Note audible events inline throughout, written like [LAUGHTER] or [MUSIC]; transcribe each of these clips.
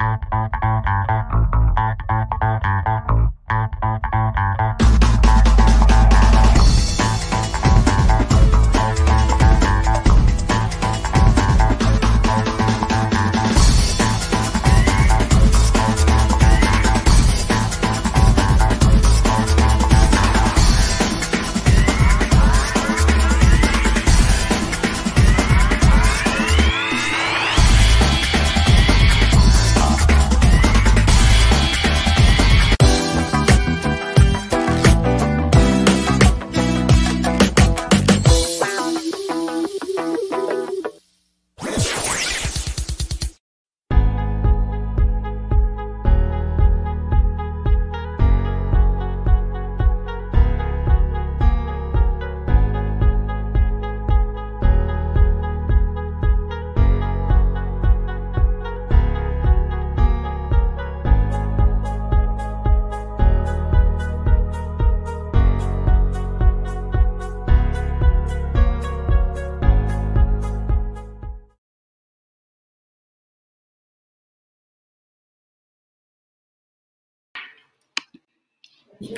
Thank you.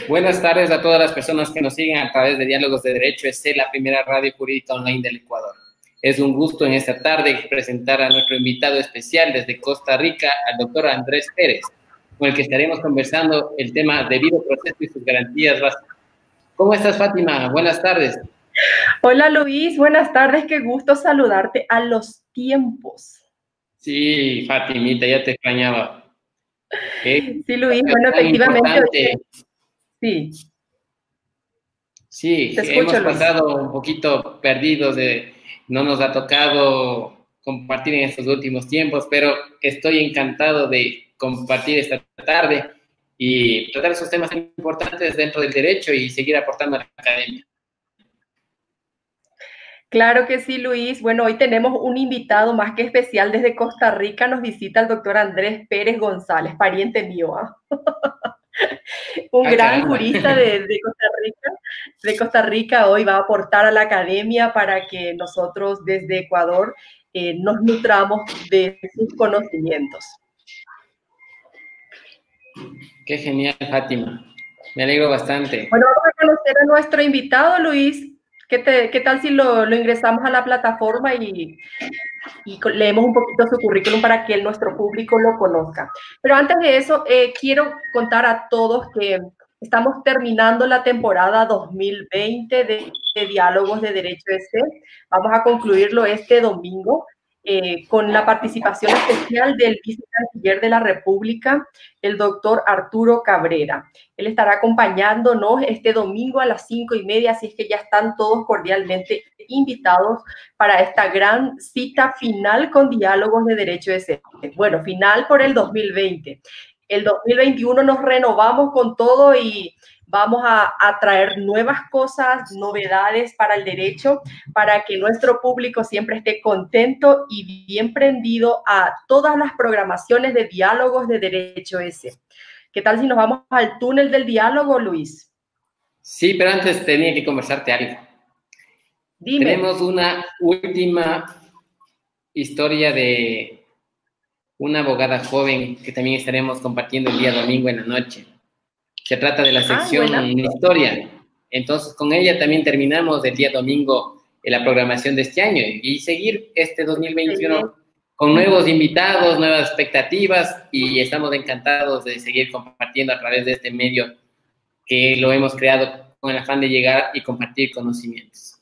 Buenas tardes a todas las personas que nos siguen a través de Diálogos de Derecho es la primera radio jurídica online del Ecuador. Es un gusto en esta tarde presentar a nuestro invitado especial desde Costa Rica, al doctor Andrés Pérez, con el que estaremos conversando el tema debido proceso y sus garantías básicas. ¿Cómo estás, Fátima? Buenas tardes. Hola, Luis. Buenas tardes. Qué gusto saludarte a los tiempos. Sí, Fatimita, ya te extrañaba. Sí, Luis. Bueno, efectivamente. Sí. Sí, hemos pasado un poquito perdidos, de, no nos ha tocado compartir en estos últimos tiempos, pero estoy encantado de compartir esta tarde y tratar esos temas importantes dentro del derecho y seguir aportando a la academia. Claro que sí, Luis. Bueno, hoy tenemos un invitado más que especial desde Costa Rica. Nos visita el doctor Andrés Pérez González, pariente mío. ¿ah? [LAUGHS] [LAUGHS] un ah, gran jurista de, Costa Rica. De Costa Rica hoy va a aportar a la academia para que nosotros desde Ecuador eh, nos nutramos de sus conocimientos. Qué genial, Fátima. Me alegro bastante. Bueno, vamos a conocer a nuestro invitado, Luis. ¿Qué, tal si lo, ingresamos a la plataforma y, leemos un poquito su currículum para que nuestro público lo conozca? Pero antes de eso, eh, quiero contar a todos que estamos terminando la temporada 2020 de, de Diálogos de Derecho este. Vamos a concluirlo este domingo. Eh, con la participación especial del vicecanciller de la República, el doctor Arturo Cabrera. Él estará acompañándonos este domingo a las cinco y media, así es que ya están todos cordialmente invitados para esta gran cita final con diálogos de derecho de Bueno, final por el 2020. El 2021 nos renovamos con todo y Vamos a, traer nuevas cosas, novedades para el derecho, para que nuestro público siempre esté contento y bien prendido a todas las programaciones de diálogos de derecho ese. ¿Qué tal si nos vamos al túnel del diálogo, Luis? Sí, pero antes tenía que conversarte algo. Dime. Tenemos una última historia de una abogada joven que también estaremos compartiendo el día domingo en la noche. Se trata de la ah, sección Historia. Entonces, con ella también terminamos el día domingo en la programación de este año y seguir este 2021 con nuevos invitados, nuevas expectativas y estamos encantados de seguir compartiendo a través de este medio que lo hemos creado con el afán de llegar y compartir conocimientos.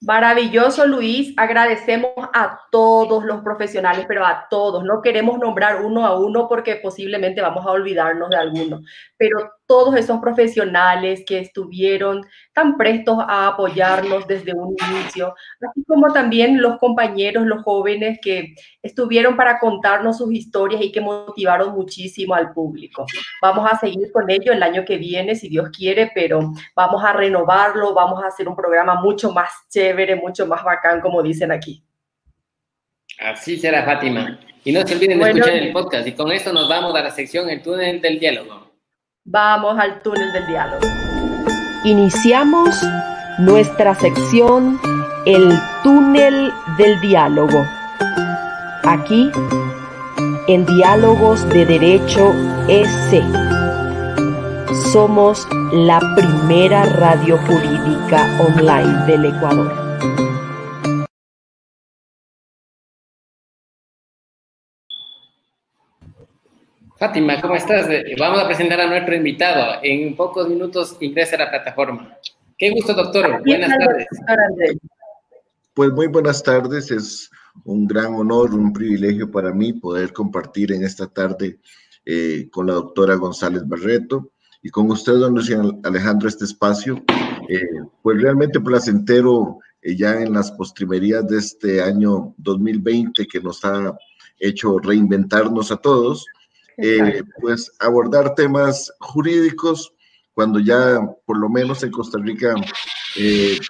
Maravilloso, Luis. Agradecemos a todos los profesionales, pero a todos. No queremos nombrar uno a uno porque posiblemente vamos a olvidarnos de alguno, pero todos esos profesionales que estuvieron tan prestos a apoyarnos desde un inicio, así como también los compañeros, los jóvenes que estuvieron para contarnos sus historias y que motivaron muchísimo al público. Vamos a seguir con ello el año que viene, si Dios quiere, pero vamos a renovarlo, vamos a hacer un programa mucho más chévere, mucho más bacán, como dicen aquí. Así será, Fátima. Y no se olviden de escuchar el podcast. Y con esto nos vamos a la sección El túnel del diálogo. Vamos al túnel del diálogo. Iniciamos nuestra sección El túnel del diálogo. Aquí en Diálogos de Derecho EC. Somos la primera radio jurídica online del Ecuador. Fátima, ¿cómo estás? Vamos a presentar a nuestro invitado. En pocos minutos ingresa a la plataforma. Qué gusto, doctor. Buenas tardes. Pues muy buenas tardes. Es un gran honor, un privilegio para mí poder compartir en esta tarde eh, con la doctora González Barreto y con usted, don Luciano Alejandro, este espacio. Eh, pues realmente placentero eh, ya en las postrimerías de este año 2020 que nos ha hecho reinventarnos a todos, pues abordar temas jurídicos cuando ya por lo menos en Costa Rica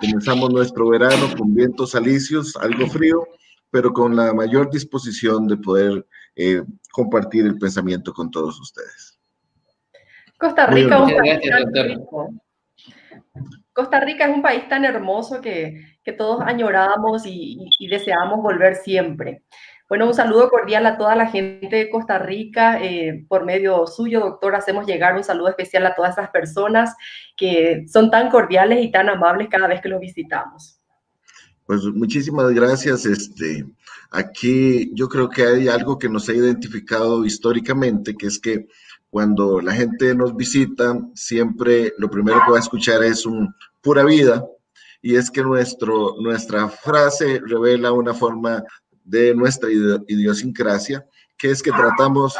comenzamos nuestro verano con vientos alicios, algo frío, pero con la mayor disposición de poder eh, compartir el pensamiento con todos ustedes. Costa Rica, un país tan Costa Rica es un país tan hermoso que, que todos añoramos y, y, deseamos volver siempre. Bueno, un saludo cordial a toda la gente de Costa Rica. Eh, por medio suyo, doctor, hacemos llegar un saludo especial a todas esas personas que son tan cordiales y tan amables cada vez que los visitamos. Pues muchísimas gracias. Este, aquí yo creo que hay algo que nos ha identificado históricamente, que es que cuando la gente nos visita, siempre lo primero que va a escuchar es un pura vida, y es que nuestro, nuestra frase revela una forma de nuestra idiosincrasia, que es que tratamos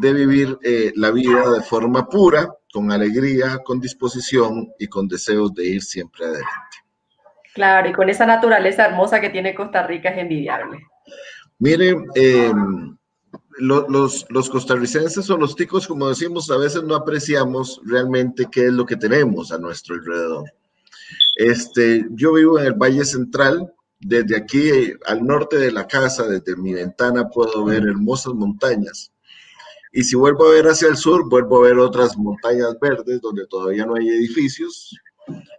de vivir eh, la vida de forma pura, con alegría, con disposición y con deseos de ir siempre adelante. Claro, y con esa naturaleza hermosa que tiene Costa Rica es envidiable. Mire, em, los, los, costarricenses o los ticos, como decimos, a veces no apreciamos realmente qué es lo que tenemos a nuestro alrededor. Este, yo vivo en el Valle Central, desde aquí al norte de la casa, desde mi ventana puedo ver hermosas montañas. Y si vuelvo a ver hacia el sur, vuelvo a ver otras montañas verdes donde todavía no hay edificios.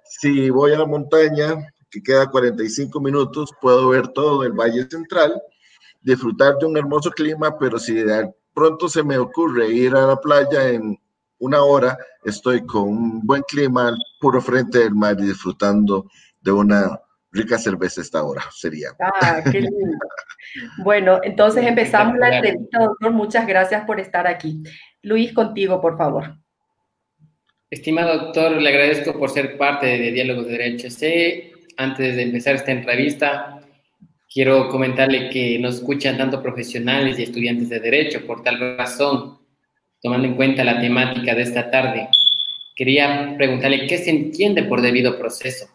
Si voy a la montaña, que queda 45 minutos, puedo ver todo el Valle Central, disfrutar de un hermoso clima, pero si de pronto se me ocurre ir a la playa en una hora, estoy con un buen clima, puro frente del mar y disfrutando de una rica cerveza esta hora, sería. Ah, qué lindo. bueno, entonces empezamos la entrevista, doctor. Muchas gracias por estar aquí. Luis, contigo, por favor. Estimado doctor, le agradezco por ser parte de Diálogos de Derecho. Sé antes de empezar esta entrevista, quiero comentarle que nos escuchan tanto profesionales y estudiantes de Derecho. Por tal razón, tomando en cuenta la temática de esta tarde, quería preguntarle qué se entiende por debido proceso.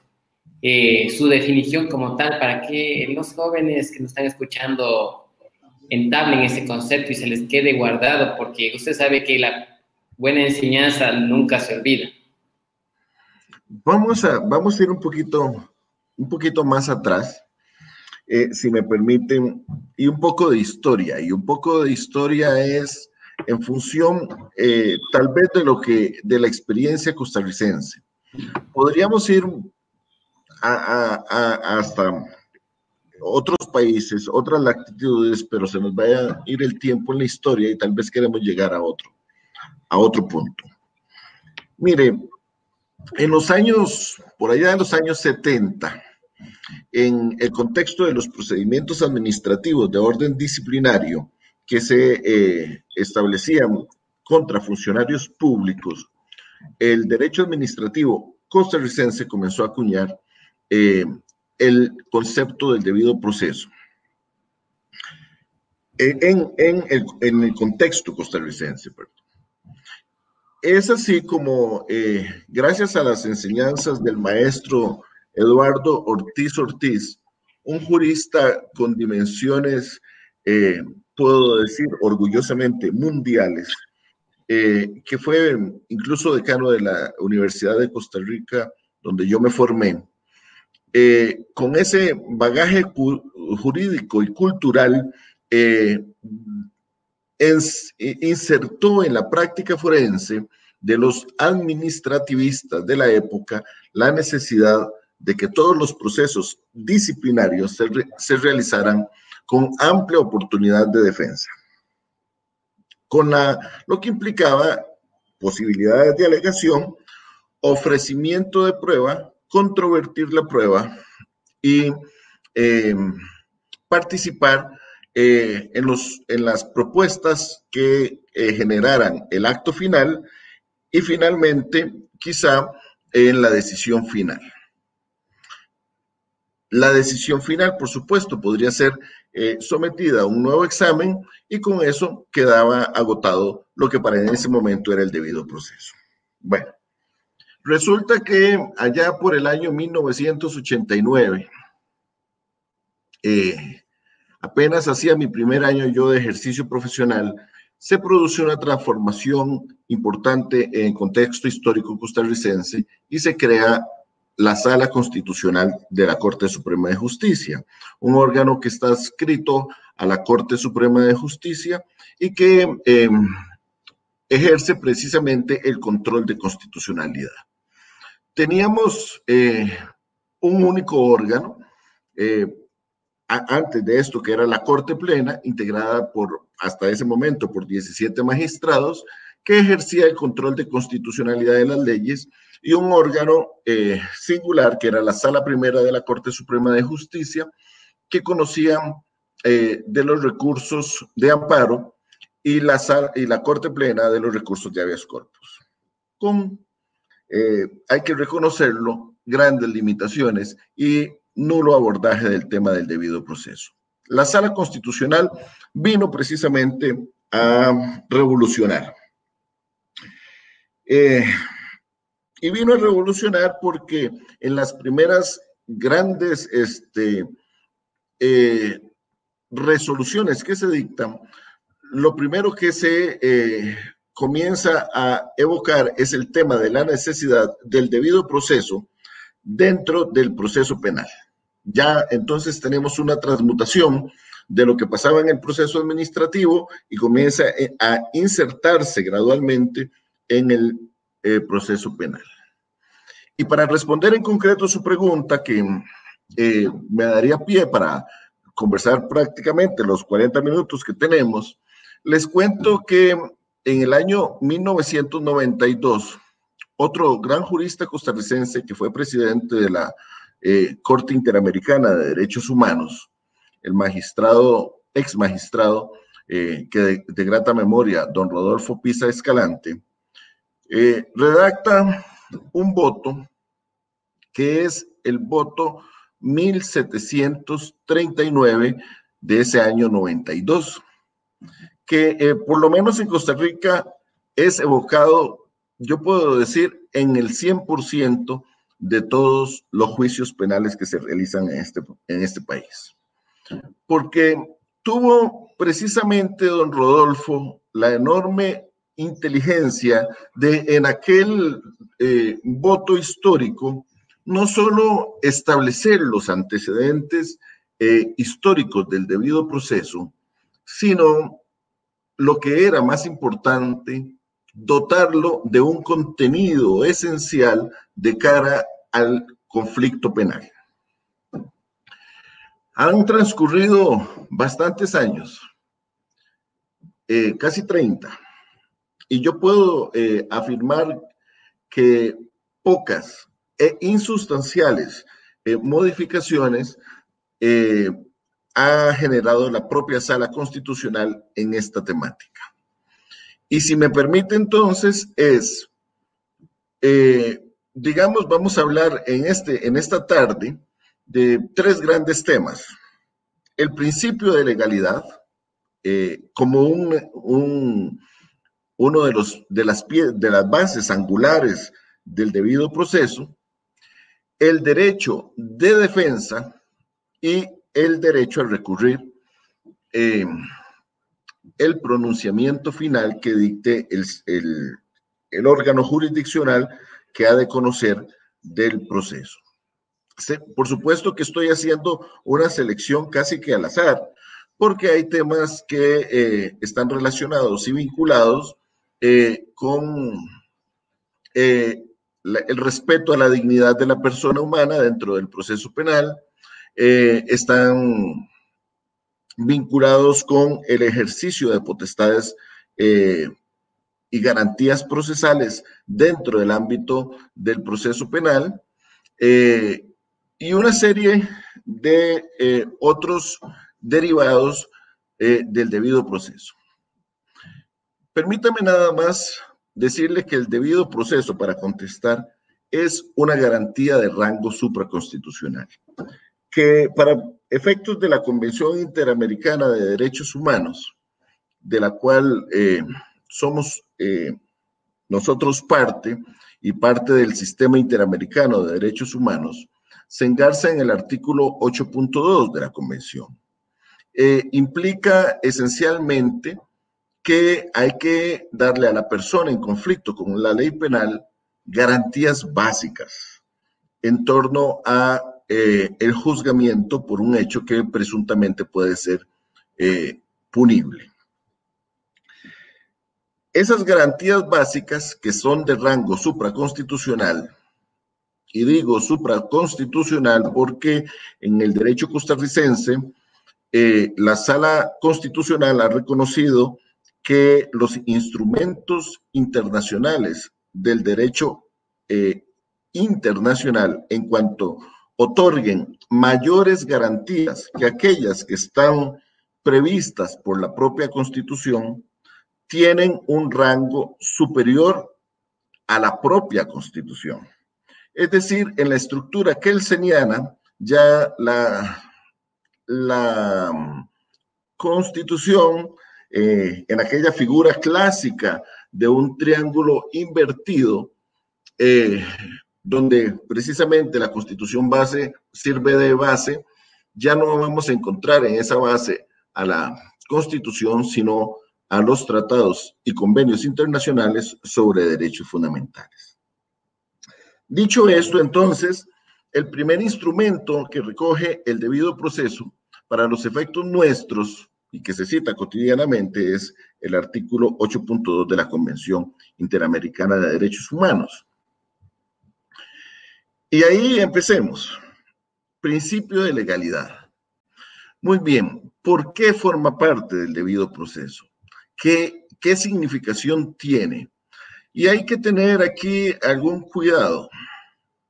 Eh, su definición como tal, para que los jóvenes que nos están escuchando entablen ese concepto y se les quede guardado, porque usted sabe que la buena enseñanza nunca se olvida. Vamos a, vamos a ir un poquito un poquito más atrás, eh, si me permiten, y un poco de historia. Y un poco de historia es en función eh, tal vez de lo que, de la experiencia costarricense. Podríamos ir hasta otros países, otras latitudes, pero se nos va a ir el tiempo en la historia y tal vez queremos llegar a otro, a otro punto. Mire, en los años, por allá en los años 70, en el contexto de los procedimientos administrativos de orden disciplinario que se eh, establecían contra funcionarios públicos, el derecho administrativo costarricense comenzó a acuñar eh, el concepto del debido proceso. En, el, en el, contexto costarricense, perdón. Es así como, eh, gracias a las enseñanzas del maestro Eduardo Ortiz Ortiz, un jurista con dimensiones, eh, puedo decir orgullosamente, mundiales, eh, que fue incluso decano de la Universidad de Costa Rica, donde yo me formé. Con ese bagaje jurídico y cultural, insertó en la práctica forense de los administrativistas de la época la necesidad de que todos los procesos disciplinarios se, realizaran con amplia oportunidad de defensa. con lo que implicaba posibilidades de alegación, ofrecimiento de prueba, controvertir la prueba y eh, participar eh, en, los, en las propuestas que eh, generaran el acto final y finalmente quizá en la decisión final. La decisión final, por supuesto, podría ser sometida a un nuevo examen y con eso quedaba agotado lo que para ese momento era el debido proceso. Bueno, resulta que allá por el año 1989, eh, apenas hacía mi primer año yo de ejercicio profesional, se produce una transformación importante en el contexto histórico costarricense y se crea la Sala Constitucional de la Corte Suprema de Justicia, un órgano que está adscrito a la Corte Suprema de Justicia y que em, ejerce precisamente el control de constitucionalidad. Teníamos eh, un único órgano, eh, antes de esto, que era la Corte Plena, integrada por, hasta ese momento, por 17 magistrados, que ejercía el control de constitucionalidad de las leyes y un órgano eh, singular que era la Sala Primera de la Corte Suprema de Justicia, que conocía eh, de los recursos de amparo y la, y la Corte Plena de los recursos de habeas corpus. Con, eh, hay que reconocerlo, grandes limitaciones y nulo abordaje del tema del debido proceso. La Sala Constitucional vino precisamente a revolucionar. Eh, y vino a revolucionar porque en las primeras grandes este, eh, resoluciones que se dictan, lo primero que se comienza a evocar es el tema de la necesidad del debido proceso dentro del proceso penal. Ya entonces tenemos una transmutación de lo que pasaba en el proceso administrativo y comienza eh, a insertarse gradualmente en el proceso penal. Y para responder en concreto su pregunta, que eh, me daría pie para conversar prácticamente los 40 minutos que tenemos, les cuento que en el año 1992, otro gran jurista costarricense que fue presidente de la eh, Corte Interamericana de Derechos Humanos, el magistrado, ex magistrado, eh, que de, de, grata memoria, don Rodolfo Pisa Escalante, redacta un voto que es el voto 1739 de ese año 92, que eh, por lo menos en Costa Rica es evocado, yo puedo decir, en el 100% de todos los juicios penales que se realizan en este, en este país. Porque tuvo precisamente don Rodolfo la enorme inteligencia de en aquel eh, voto histórico no solo establecer los antecedentes eh, históricos del debido proceso, sino lo que era más importante, dotarlo de un contenido esencial de cara al conflicto penal. Han transcurrido bastantes años, eh, casi 30, y yo puedo eh, afirmar que pocas e insustanciales eh, modificaciones ha generado la propia sala constitucional en esta temática. Y si me permite entonces es, digamos, vamos a hablar en, este, en esta tarde de tres grandes temas. El principio de legalidad, como un uno de, los, de, las, de las bases angulares del debido proceso, el derecho de defensa y el derecho a recurrir eh, el pronunciamiento final que dicte el, el, órgano jurisdiccional que ha de conocer del proceso. Por supuesto que estoy haciendo una selección casi que al azar, porque hay temas que eh, están relacionados y vinculados eh, con el respeto a la dignidad de la persona humana dentro del proceso penal, eh, están vinculados con el ejercicio de potestades eh, y garantías procesales dentro del ámbito del proceso penal eh, y una serie de otros derivados del debido proceso. Permítame nada más decirle que el debido proceso para contestar es una garantía de rango supraconstitucional, que para efectos de la Convención Interamericana de Derechos Humanos, de la cual eh, somos eh, nosotros parte y parte del Sistema Interamericano de Derechos Humanos, se engarza en el artículo 8.2 de la Convención. Eh, implica esencialmente que hay que darle a la persona en conflicto con la ley penal garantías básicas en torno a el juzgamiento por un hecho que presuntamente puede ser punible. Esas garantías básicas que son de rango supraconstitucional, y digo supraconstitucional porque en el derecho costarricense eh, la sala constitucional ha reconocido que los instrumentos internacionales del derecho eh, internacional en cuanto otorguen mayores garantías que aquellas que están previstas por la propia constitución, tienen un rango superior a la propia constitución. Es decir, en la estructura señala, ya la, la mm, constitución, eh, en aquella figura clásica de un triángulo invertido, eh, donde precisamente la constitución base sirve de base, ya no vamos a encontrar en esa base a la constitución, sino a los tratados y convenios internacionales sobre derechos fundamentales. Dicho esto, entonces, el primer instrumento que recoge el debido proceso para los efectos nuestros y que se cita cotidianamente es el artículo 8.2 de la Convención Interamericana de Derechos Humanos. Y ahí empecemos. Principio de legalidad. Muy bien, ¿por qué forma parte del debido proceso? ¿Qué, qué significación tiene? Y hay que tener aquí algún cuidado.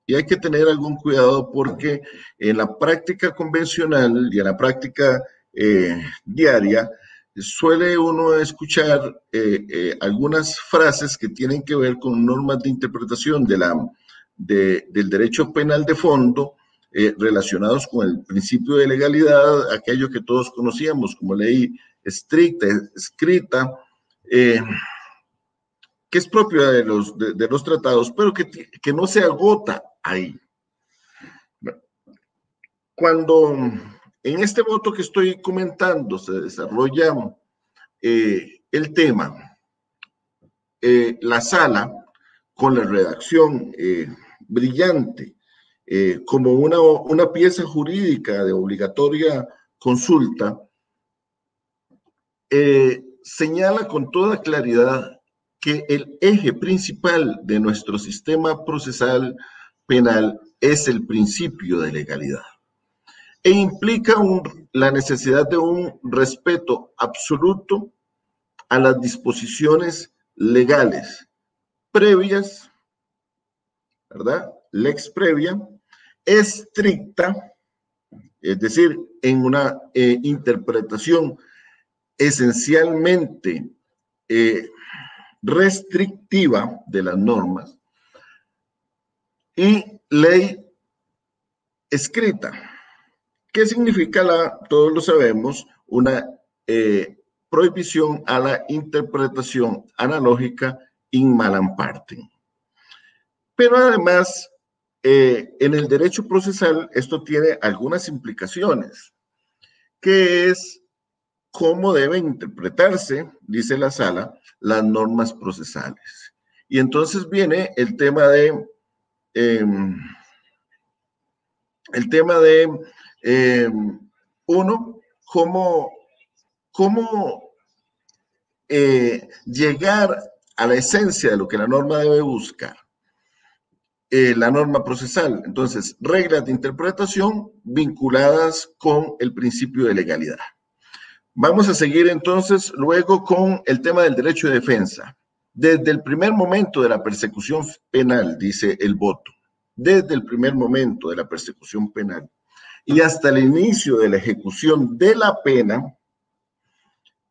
Y hay que tener algún cuidado porque en la práctica convencional y en la práctica eh, diaria suele uno escuchar eh, eh, algunas frases que tienen que ver con normas de interpretación de la, del derecho penal de fondo relacionados con el principio de legalidad, aquello que todos conocíamos como ley estricta, escrita, eh, que es propia de los, de, los tratados, pero que, que, no se agota ahí. Cuando en este voto que estoy comentando se desarrolla eh, el tema, eh, la sala, con la redacción brillante, como una, una pieza jurídica de obligatoria consulta, eh, señala con toda claridad que el eje principal de nuestro sistema procesal penal es el principio de legalidad e implica la necesidad de un respeto absoluto a las disposiciones legales previas, ¿verdad? Lex previa, estricta, es decir, en una eh, interpretación esencialmente eh, restrictiva de las normas y ley escrita. ¿Qué significa la, todos lo sabemos, una eh, prohibición a la interpretación analógica in malam parte? Pero además, eh, en el derecho procesal esto tiene algunas implicaciones, que es cómo deben interpretarse, dice la sala, las normas procesales. Y entonces viene el tema de, em, el tema de, em, uno, cómo, cómo eh, llegar a la esencia de lo que la norma debe buscar. Eh, la norma procesal. Entonces, reglas de interpretación vinculadas con el principio de legalidad. Vamos a seguir entonces luego con el tema del derecho de defensa. Desde el primer momento de la persecución penal, dice el voto, desde el primer momento de la persecución penal y hasta el inicio de la ejecución de la pena,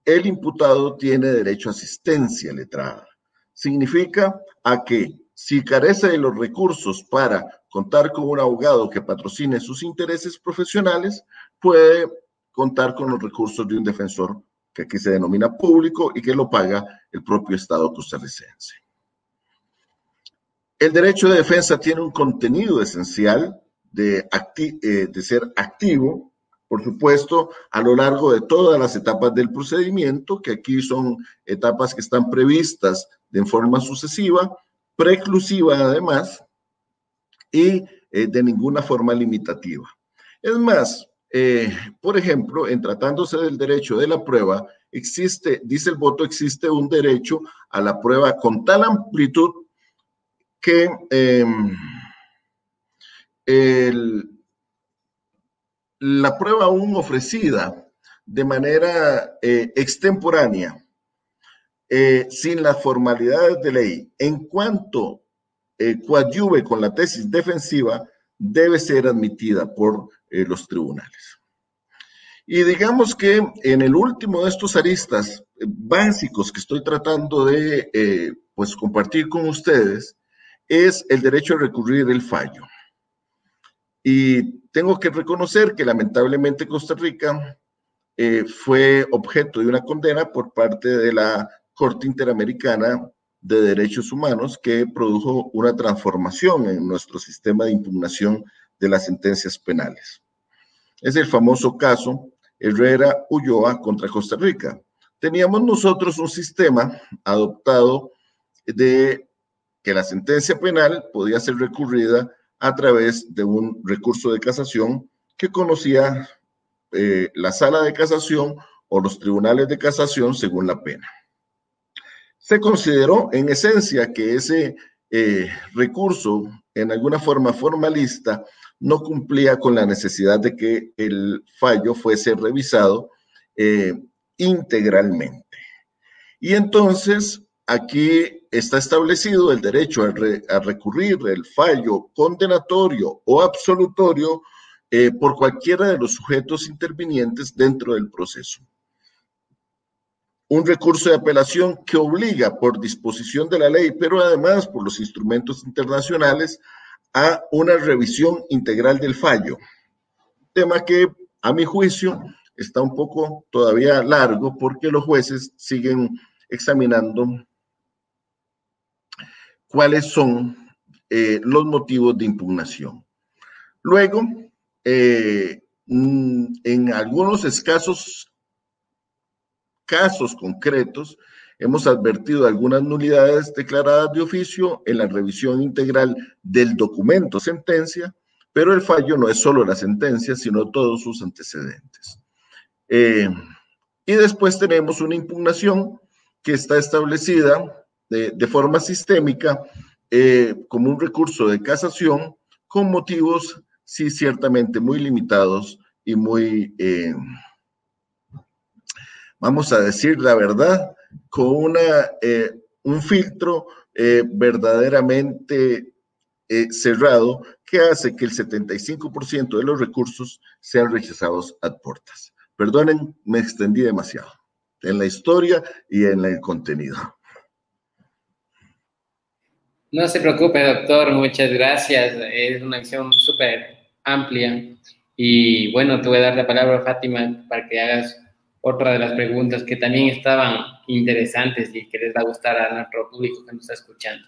el imputado tiene derecho a asistencia letrada. Significa a que si carece de los recursos para contar con un abogado que patrocine sus intereses profesionales, puede contar con los recursos de un defensor que aquí se denomina público y que lo paga el propio Estado costarricense. El derecho de defensa tiene un contenido esencial de, eh, de ser activo, por supuesto, a lo largo de todas las etapas del procedimiento, que aquí son etapas que están previstas de forma sucesiva, preclusiva además, y eh, de ninguna forma limitativa. Es más, eh, por ejemplo, en tratándose del derecho de la prueba, existe, dice el voto, existe un derecho a la prueba con tal amplitud que em, la prueba aún ofrecida de manera eh, extemporánea, eh, sin las formalidades de ley, en cuanto coadyuve con la tesis defensiva, debe ser admitida por eh, los tribunales. Y digamos que en el último de estos aristas eh, básicos que estoy tratando de eh, pues compartir con ustedes es el derecho a recurrir el fallo. Y tengo que reconocer que lamentablemente Costa Rica fue objeto de una condena por parte de la Corte Interamericana de Derechos Humanos que produjo una transformación en nuestro sistema de impugnación de las sentencias penales. Es el famoso caso Herrera Ulloa contra Costa Rica. Teníamos nosotros un sistema adoptado de que la sentencia penal podía ser recurrida a través de un recurso de casación que conocía eh, la sala de casación o los tribunales de casación según la pena. Se consideró en esencia que ese eh, recurso, en alguna forma formalista, no cumplía con la necesidad de que el fallo fuese revisado eh, integralmente. Y entonces aquí está establecido el derecho a, recurrir el fallo condenatorio o absolutorio eh, por cualquiera de los sujetos intervinientes dentro del proceso. Un recurso de apelación que obliga por disposición de la ley, pero además por los instrumentos internacionales, a una revisión integral del fallo. Tema que, a mi juicio, está un poco todavía largo porque los jueces siguen examinando cuáles son eh, los motivos de impugnación. Luego, eh, mm, en algunos escasos casos concretos, hemos advertido algunas nulidades declaradas de oficio en la revisión integral del documento sentencia, pero el fallo no es solo la sentencia, sino todos sus antecedentes. Eh, y después tenemos una impugnación que está establecida de, forma sistémica eh, como un recurso de casación con motivos, sí, ciertamente muy limitados y muy, eh, vamos a decir la verdad, con una, eh, un filtro eh, verdaderamente eh, cerrado que hace que el 75% de los recursos sean rechazados a puertas. Perdonen, me extendí demasiado en la historia y en el contenido. No se preocupe, doctor, muchas gracias. Es una acción súper amplia. Y bueno, te voy a dar la palabra a Fátima para que hagas otra de las preguntas que también estaban interesantes y que les va a gustar a nuestro público que nos está escuchando.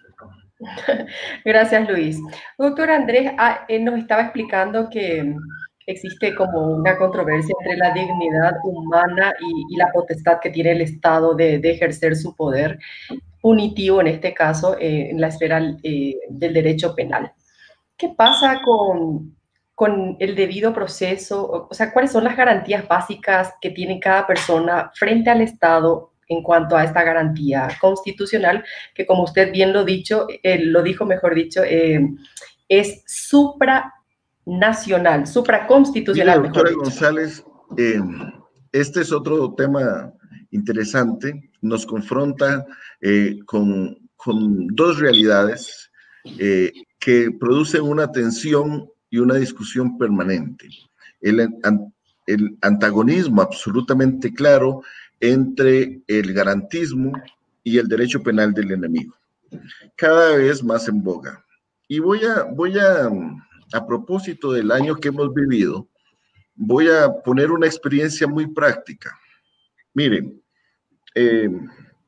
[LAUGHS] Gracias, Luis. Doctor Andrés ah, nos estaba explicando que existe como una controversia entre la dignidad humana y, la potestad que tiene el Estado de, ejercer su poder punitivo, en este caso, eh, en la esfera eh, del derecho penal. ¿Qué pasa con con el debido proceso? O sea, ¿cuáles son las garantías básicas que tiene cada persona frente al Estado en cuanto a esta garantía constitucional, que como usted bien lo, dicho, eh, lo dijo, mejor dicho, eh, es supranacional, supraconstitucional. Mira, doctora González, eh, este es otro tema interesante, nos confronta eh, con, con, dos realidades que producen una tensión y una discusión permanente. El, el antagonismo absolutamente claro entre el garantismo y el derecho penal del enemigo, cada vez más en boga. Y voy a, voy a, a propósito del año que hemos vivido, voy a poner una experiencia muy práctica. Miren, eh,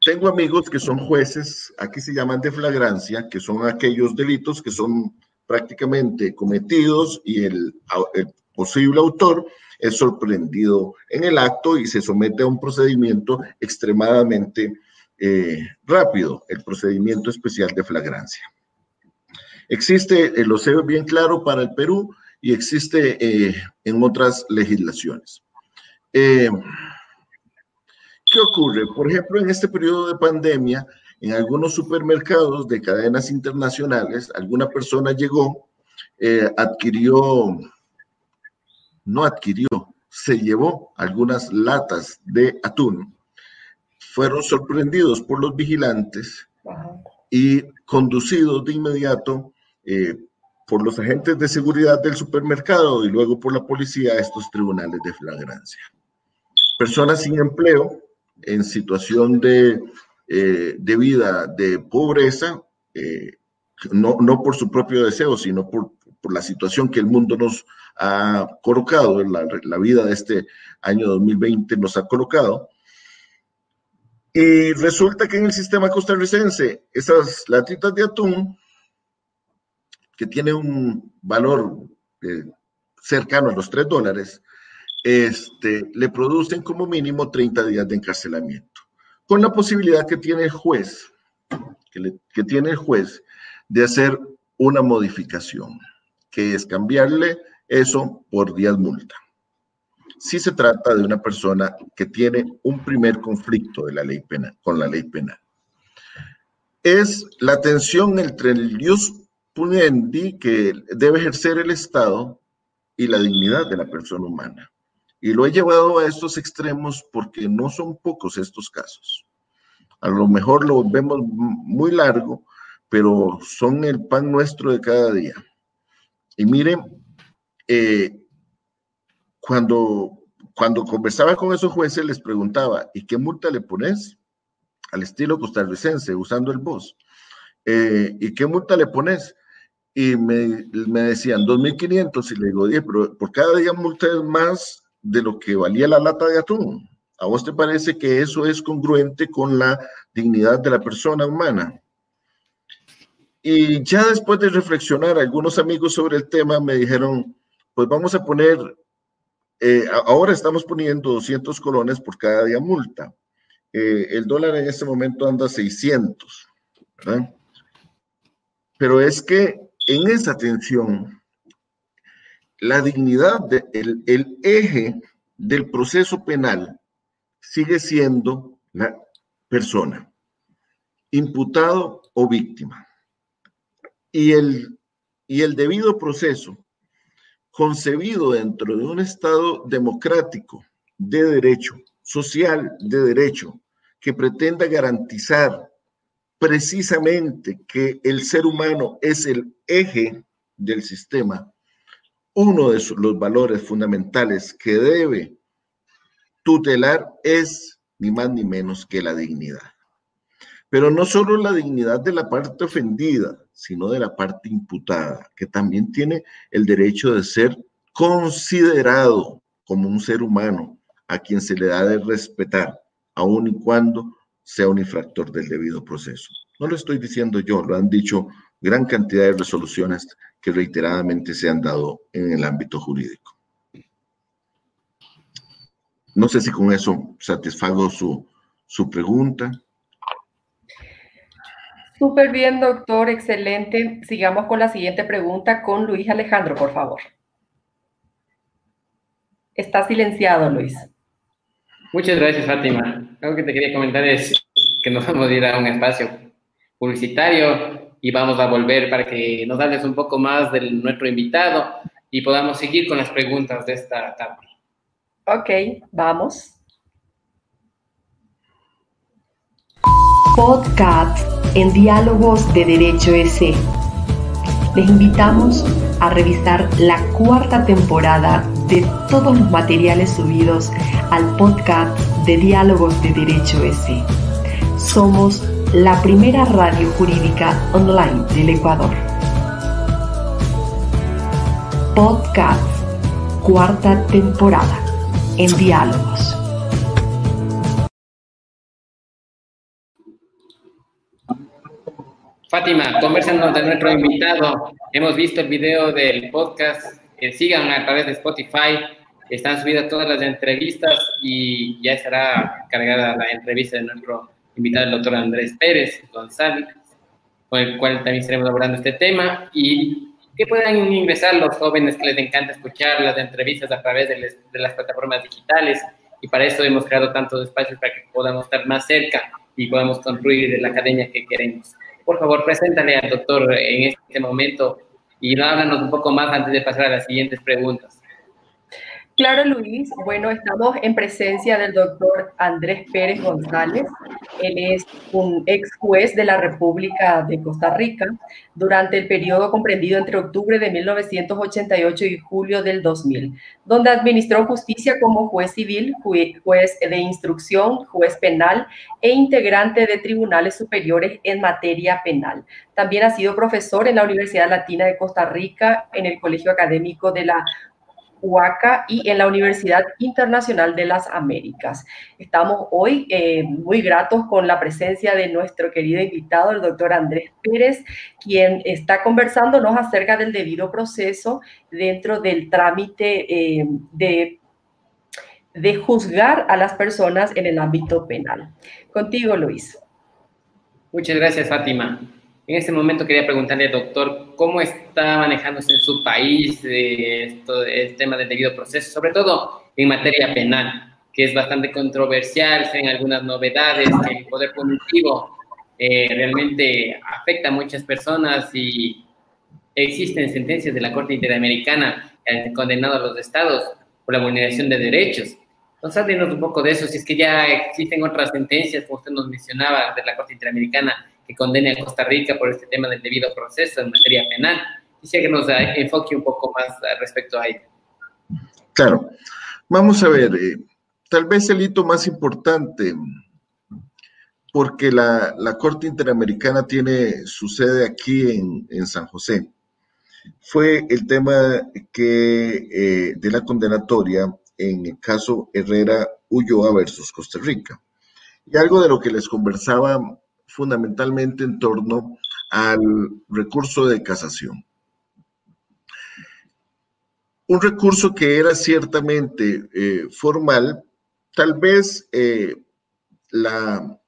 tengo amigos que son jueces, aquí se llaman de flagrancia, que son aquellos delitos que son prácticamente cometidos y el, el posible autor es sorprendido en el acto y se somete a un procedimiento extremadamente eh, rápido, el procedimiento especial de flagrancia. Existe, eh, lo sé bien claro para el Perú y existe eh, en otras legislaciones. ¿Qué ocurre? Por ejemplo, en este periodo de pandemia, en algunos supermercados de cadenas internacionales, alguna persona llegó, adquirió no adquirió, se llevó algunas latas de atún, fueron sorprendidos por los vigilantes y conducidos de inmediato eh, por los agentes de seguridad del supermercado y luego por la policía a estos tribunales de flagrancia. Personas sin empleo, en situación de, eh, de vida de pobreza, eh, no, no por su propio deseo, sino por, por la situación que el mundo nos ha colocado, la, la vida de este año 2020 nos ha colocado. Y resulta que en el sistema costarricense, esas latitas de atún, que tiene un valor eh, cercano a los 3 dólares, este, le producen como mínimo 30 días de encarcelamiento, con la posibilidad que tiene el juez, que, tiene el juez de hacer una modificación que es cambiarle eso por 10 multa. Si se trata de una persona que tiene un primer conflicto de la ley penal, con la ley penal. Es la tensión entre el Dios punendi que debe ejercer el Estado y la dignidad de la persona humana. Y lo he llevado a estos extremos porque no son pocos estos casos. A lo mejor lo vemos muy largo, pero son el pan nuestro de cada día. Y miren, eh, cuando, cuando conversaba con esos jueces, les preguntaba, ¿y qué multa le pones? Al estilo costarricense, usando el voz. Eh, ¿Y qué multa le pones? Y me, me decían 2.500 y le digo, pero por cada día multa es más de lo que valía la lata de atún. ¿A vos te parece que eso es congruente con la dignidad de la persona humana? Y ya después de reflexionar, algunos amigos sobre el tema me dijeron, pues vamos a poner, eh, ahora estamos poniendo 200 colones por cada día multa. Eh, el dólar en este momento anda 600, ¿verdad? Pero es que en esa tensión, la dignidad, de, el, el eje del proceso penal sigue siendo la persona, imputado o víctima. Y el, y el debido proceso concebido dentro de un Estado democrático de derecho, social de derecho, que pretenda garantizar precisamente que el ser humano es el eje del sistema, uno de los valores fundamentales que debe tutelar es ni más ni menos que la dignidad. Pero no solo la dignidad de la parte ofendida, sino de la parte imputada, que también tiene el derecho de ser considerado como un ser humano a quien se le da de respetar, aun y cuando sea un infractor del debido proceso. No lo estoy diciendo yo, lo han dicho gran cantidad de resoluciones que reiteradamente se han dado en el ámbito jurídico. No sé si con eso satisfago su, su pregunta. Súper bien, doctor, excelente. Sigamos con la siguiente pregunta con Luis Alejandro, por favor. Está silenciado, Luis. Muchas gracias, Fátima. Algo que te quería comentar es que nos vamos a ir a un espacio publicitario y vamos a volver para que nos hables un poco más de nuestro invitado y podamos seguir con las preguntas de esta tarde. Ok, vamos. Podcast en Diálogos de Derecho EC. Les invitamos a revisar la cuarta temporada de todos los materiales subidos al podcast de Diálogos de Derecho EC. Somos la primera radio jurídica online del Ecuador. Podcast, cuarta temporada, en Diálogos. Fátima, conversando de nuestro invitado. Hemos visto el video del podcast. que sigan a través de Spotify. Están subidas todas las entrevistas y ya estará cargada la entrevista de nuestro invitado, el doctor Andrés Pérez González, con el cual también estaremos abordando este tema. Y que puedan ingresar los jóvenes que les encanta escuchar las entrevistas a través de, de las plataformas digitales. Y para eso hemos creado tantos espacios para que podamos estar más cerca y podamos construir la academia que queremos por favor, preséntale al doctor en este momento y háblanos un poco más antes de pasar a las siguientes preguntas. Claro, Luis. Bueno, estamos en presencia del doctor Andrés Pérez González. Él es un ex juez de la República de Costa Rica durante el periodo comprendido entre octubre de 1988 y julio del 2000, donde administró justicia como juez civil, juez de instrucción, juez penal e integrante de tribunales superiores en materia penal. También ha sido profesor en la Universidad Latina de Costa Rica, en el Colegio Académico de la UACA y en la Universidad Internacional de las Américas. Estamos hoy eh, muy gratos con la presencia de nuestro querido invitado, el doctor Andrés Pérez, quien está conversándonos acerca del debido proceso dentro del trámite eh, de, de juzgar a las personas en el ámbito penal. Contigo, Luis. Muchas gracias, Fátima. En este momento quería preguntarle, doctor, ¿cómo está manejándose en su país eh, esto, el tema del debido proceso, sobre todo en materia penal, que es bastante controversial, ven algunas novedades, que el poder punitivo eh, realmente afecta a muchas personas y existen sentencias de la Corte Interamericana que han condenado a los estados por la vulneración de derechos. Entonces, háblenos un poco de eso, si es que ya existen otras sentencias, como usted nos mencionaba, de la Corte Interamericana, que condene a Costa Rica por este tema del debido proceso en materia penal. Quisiera que nos enfoque un poco más respecto a ello. Claro. Vamos a ver, eh, tal vez el hito más importante, porque la, la, Corte Interamericana tiene su sede aquí en, en San José, fue el tema que eh, de la condenatoria en el caso Herrera Ulloa versus Costa Rica. Y algo de lo que les conversaba fundamentalmente en torno al recurso de casación. Un recurso que era ciertamente eh, formal, tal vez eh, la,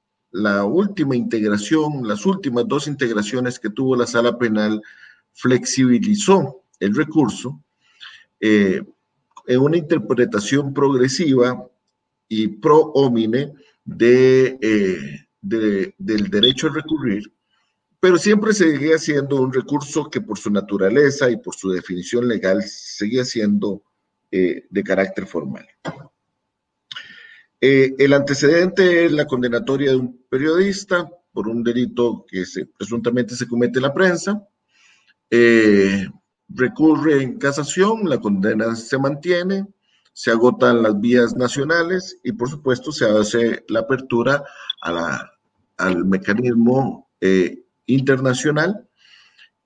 última integración, las últimas dos integraciones que tuvo la sala penal flexibilizó el recurso eh, en una interpretación progresiva y pro homine de, del derecho a recurrir, pero siempre seguía siendo un recurso que por su naturaleza y por su definición legal seguía siendo eh, de carácter formal. Eh, el antecedente es la condenatoria de un periodista por un delito que se, presuntamente se comete en la prensa. Eh, recurre en casación, la condena se mantiene, se agotan las vías nacionales y por supuesto se hace la apertura al mecanismo eh, internacional.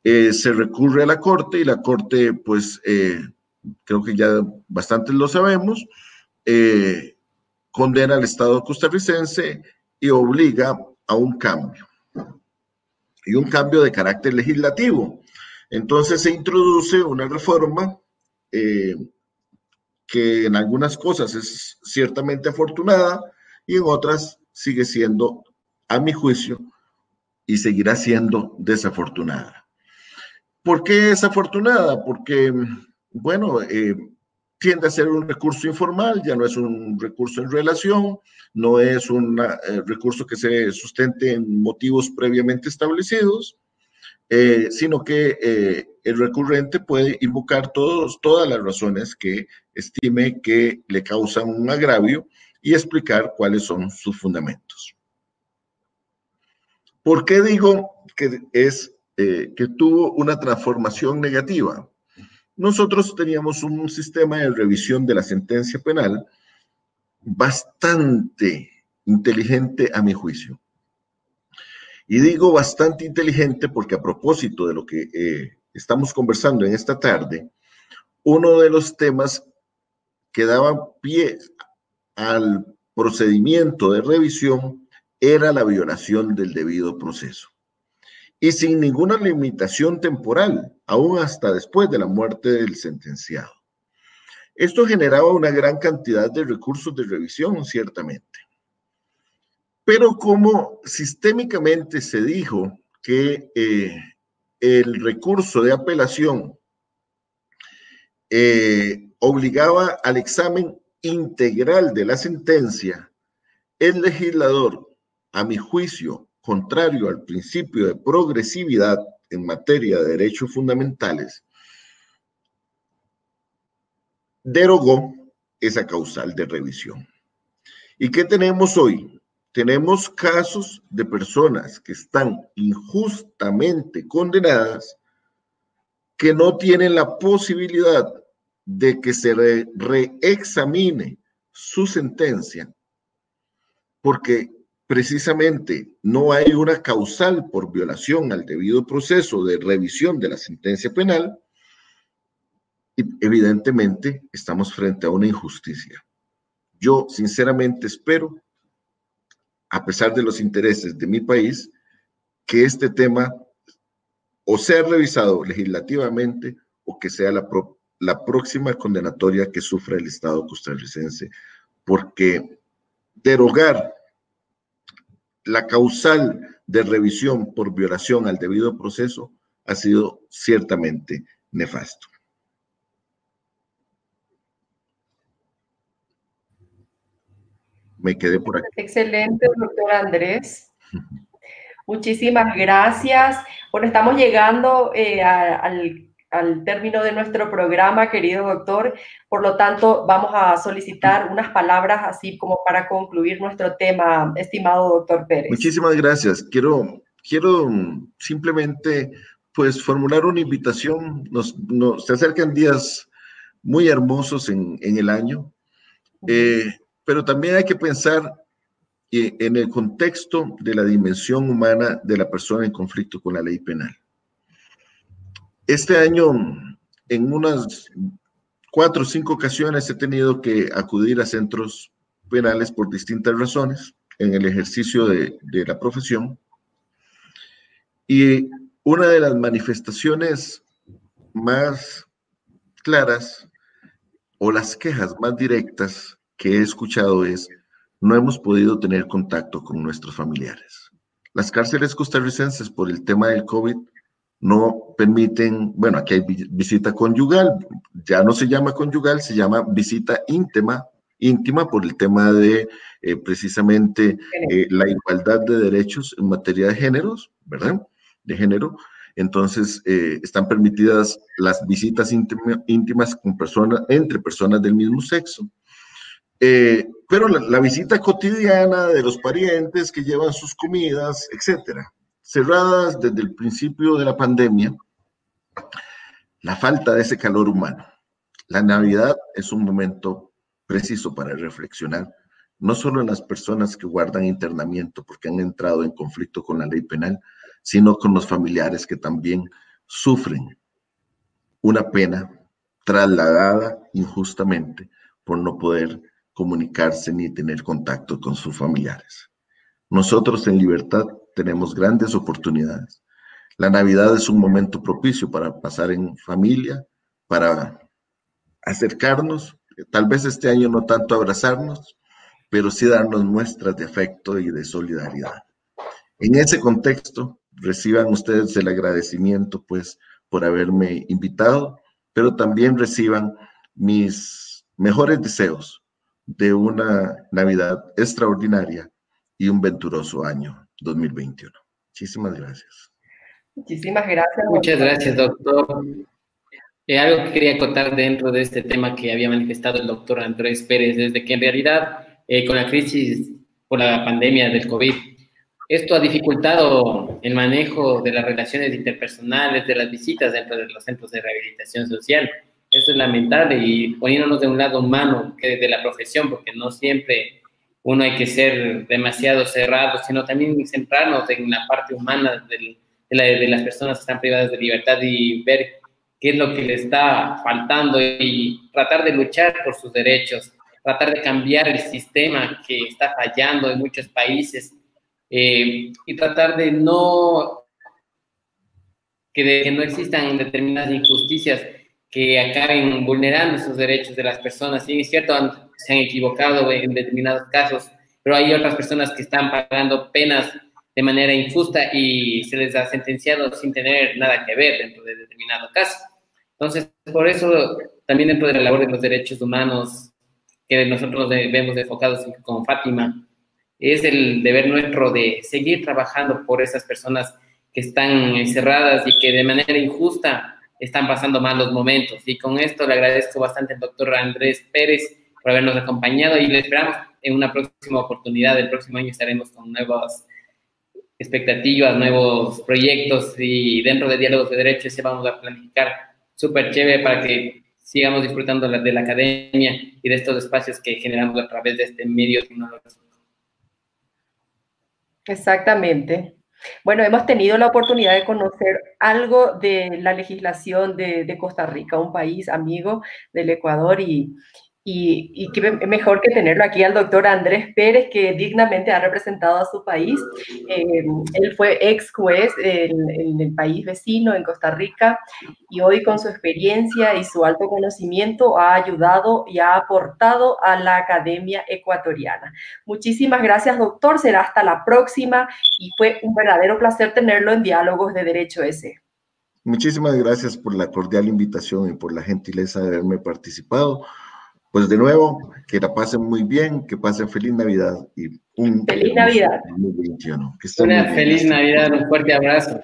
Eh, se recurre a la Corte y la Corte, pues, eh, creo que ya bastante lo sabemos, condena al Estado costarricense y obliga a un cambio. Y un cambio de carácter legislativo. Entonces se introduce una reforma que en algunas cosas es ciertamente afortunada y en otras sigue siendo, a mi juicio, y seguirá siendo desafortunada. ¿Por qué desafortunada? Porque, bueno, eh, tiende a ser un recurso informal, ya no es un recurso en relación, no es un eh, recurso que se sustente en motivos previamente establecidos, eh, sino que el recurrente puede invocar todos, todas las razones que estime que le causan un agravio y explicar cuáles son sus fundamentos. ¿Por qué digo que es eh, que tuvo una transformación negativa? Nosotros teníamos un sistema de revisión de la sentencia penal bastante inteligente a mi juicio. Y digo bastante inteligente porque a propósito de lo que eh, estamos conversando en esta tarde, uno de los temas que daba pie al procedimiento de revisión era la violación del debido proceso. Y sin ninguna limitación temporal, aún hasta después de la muerte del sentenciado. Esto generaba una gran cantidad de recursos de revisión, ciertamente. Pero como sistémicamente se dijo que eh, el recurso de apelación eh, obligaba al examen integral de la sentencia, el legislador, a mi juicio, contrario al principio de progresividad en materia de derechos fundamentales, derogó esa causal de revisión. ¿Y qué tenemos hoy? Tenemos casos de personas que están injustamente condenadas que no tienen la posibilidad de que se reexamine su sentencia porque precisamente no hay una causal por violación al debido proceso de revisión de la sentencia penal y evidentemente estamos frente a una injusticia. Yo sinceramente espero, a pesar de los intereses de mi país, que este tema o sea revisado legislativamente o que sea la, la próxima condenatoria que sufra el Estado costarricense, porque derogar la causal de revisión por violación al debido proceso ha sido ciertamente nefasto. Me quedé por aquí. Excelente, doctor Andrés. Muchísimas gracias. Bueno, estamos llegando eh, al, al, término de nuestro programa, querido doctor. Por lo tanto, vamos a solicitar unas palabras así como para concluir nuestro tema, estimado doctor Pérez. Muchísimas gracias. Quiero, quiero simplemente pues formular una invitación. Nos, nos se acercan días muy hermosos en, en el año. Eh, pero también hay que pensar en el contexto de la dimensión humana de la persona en conflicto con la ley penal. Este año, en unas cuatro o cinco ocasiones, he tenido que acudir a centros penales por distintas razones en el ejercicio de, la profesión. Y una de las manifestaciones más claras o las quejas más directas que he escuchado es, no hemos podido tener contacto con nuestros familiares. Las cárceles costarricenses por el tema del COVID no permiten, bueno, aquí hay visita conyugal, ya no se llama conyugal, se llama visita íntima, íntima por el tema de eh, precisamente eh, la igualdad de derechos en materia de géneros, ¿verdad? De género. Entonces, eh, están permitidas las visitas íntimas con personas, entre personas del mismo sexo. Eh, pero la, visita cotidiana de los parientes que llevan sus comidas, etcétera, cerradas desde el principio de la pandemia, la falta de ese calor humano. La Navidad es un momento preciso para reflexionar, no solo en las personas que guardan internamiento porque han entrado en conflicto con la ley penal, sino con los familiares que también sufren una pena trasladada injustamente por no poder comunicarse ni tener contacto con sus familiares. Nosotros en libertad tenemos grandes oportunidades. La Navidad es un momento propicio para pasar en familia, para acercarnos, tal vez este año no tanto abrazarnos, pero sí darnos muestras de afecto y de solidaridad. En ese contexto, reciban ustedes el agradecimiento, pues, por haberme invitado, pero también reciban mis mejores deseos de una Navidad extraordinaria y un venturoso año 2021. Muchísimas gracias. Muchísimas gracias. Muchas gracias, doctor. Eh, algo que quería contar dentro de este tema que había manifestado el doctor Andrés Pérez, es de que en realidad eh, con la crisis por la pandemia del COVID, Esto ha dificultado el manejo de las relaciones interpersonales, de las visitas dentro de los centros de rehabilitación social. Eso es lamentable y poniéndonos de un lado humano que de la profesión, porque no siempre uno hay que ser demasiado cerrado, sino también centrarnos en la parte humana de, las personas que están privadas de libertad y ver qué es lo que le está faltando y tratar de luchar por sus derechos, tratar de cambiar el sistema que está fallando en muchos países eh, y tratar de no que, de, no existan determinadas injusticias que acaben vulnerando esos derechos de las personas. Sí, es cierto, se han equivocado en determinados casos, pero hay otras personas que están pagando penas de manera injusta y se les ha sentenciado sin tener nada que ver dentro de determinado caso. Entonces, por eso también dentro de la labor de los derechos humanos que nosotros vemos enfocados con Fátima, es el deber nuestro de seguir trabajando por esas personas que están encerradas y que de manera injusta están pasando malos momentos. Y con esto le agradezco bastante al doctor Andrés Pérez por habernos acompañado y le esperamos en una próxima oportunidad. El próximo año estaremos con nuevas expectativas, nuevos proyectos y dentro de Diálogos de Derechos se vamos a planificar súper chévere para que sigamos disfrutando de la academia y de estos espacios que generamos a través de este medio tecnológico. Exactamente. Bueno, hemos tenido la oportunidad de conocer algo de la legislación de Costa Rica, un país amigo del Ecuador y, y, y qué mejor que tenerlo aquí al doctor Andrés Pérez, que dignamente ha representado a su país. Eh, él fue ex juez en, en, el país vecino, en Costa Rica, y hoy con su experiencia y su alto conocimiento ha ayudado y ha aportado a la Academia Ecuatoriana. Muchísimas gracias, doctor. Será hasta la próxima y fue un verdadero placer tenerlo en Diálogos de Derecho S. Muchísimas gracias por la cordial invitación y por la gentileza de haberme participado pues de nuevo, que la pasen muy bien, que pasen feliz Navidad y un feliz Navidad. 2021. Una feliz Navidad, un fuerte abrazo.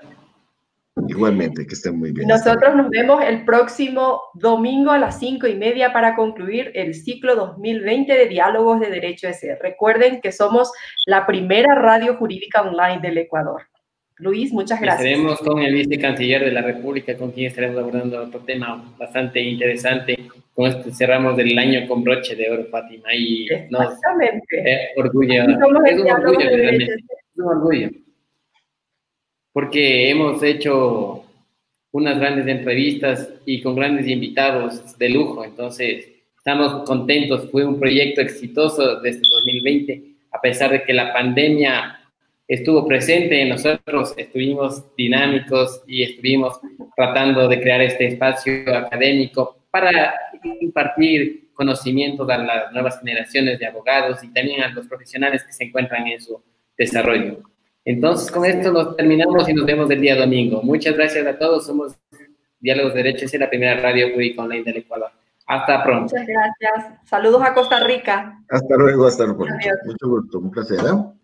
Igualmente, que estén muy bien. Nosotros nos vemos el próximo domingo a las cinco y media para concluir el ciclo 2020 de Diálogos de Derecho S. Recuerden que somos la primera radio jurídica online del Ecuador. Luis, muchas gracias. Estaremos con el vicecanciller de la República, con quien estaremos abordando otro tema bastante interesante. Con este cerramos el año con broche de oro, Fátima. Y Exactamente. Nos, orgullo. Es un orgullo, realmente. Es un orgullo. Porque hemos hecho unas grandes entrevistas y con grandes invitados de lujo. Entonces, estamos contentos. Fue un proyecto exitoso desde 2020, a pesar de que la pandemia estuvo presente en nosotros, estuvimos dinámicos y estuvimos tratando de crear este espacio académico para impartir conocimientos a las nuevas generaciones de abogados y también a los profesionales que se encuentran en su desarrollo. Entonces, con esto nos terminamos y nos vemos el día domingo. Muchas gracias a todos. Somos Diálogos de Derechos y la primera radio pública online del Ecuador. Hasta pronto. Muchas gracias. Saludos a Costa Rica. Hasta luego, hasta luego. Mucho gusto, un placer. ¿eh?